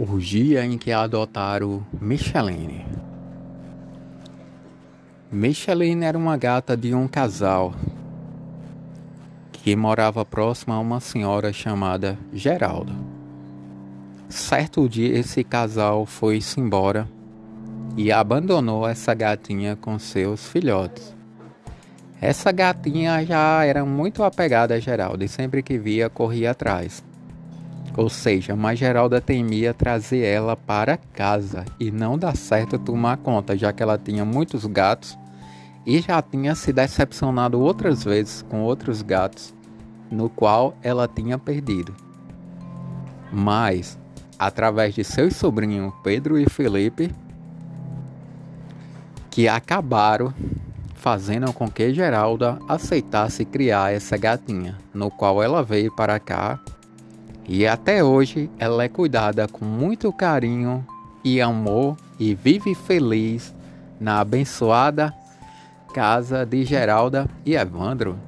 o dia em que adotaram Micheline. Micheline era uma gata de um casal que morava próximo a uma senhora chamada Geralda. Certo dia, esse casal foi-se embora e abandonou essa gatinha com seus filhotes. Essa gatinha já era muito apegada a Geralda e sempre que via corria atrás. Ou seja, mas Geralda temia trazer ela para casa e não dá certo tomar conta, já que ela tinha muitos gatos e já tinha se decepcionado outras vezes com outros gatos, no qual ela tinha perdido. Mas, através de seus sobrinhos Pedro e Felipe, que acabaram fazendo com que Geralda aceitasse criar essa gatinha, no qual ela veio para cá e até hoje ela é cuidada com muito carinho e amor e vive feliz na abençoada casa de Geralda e Evandro.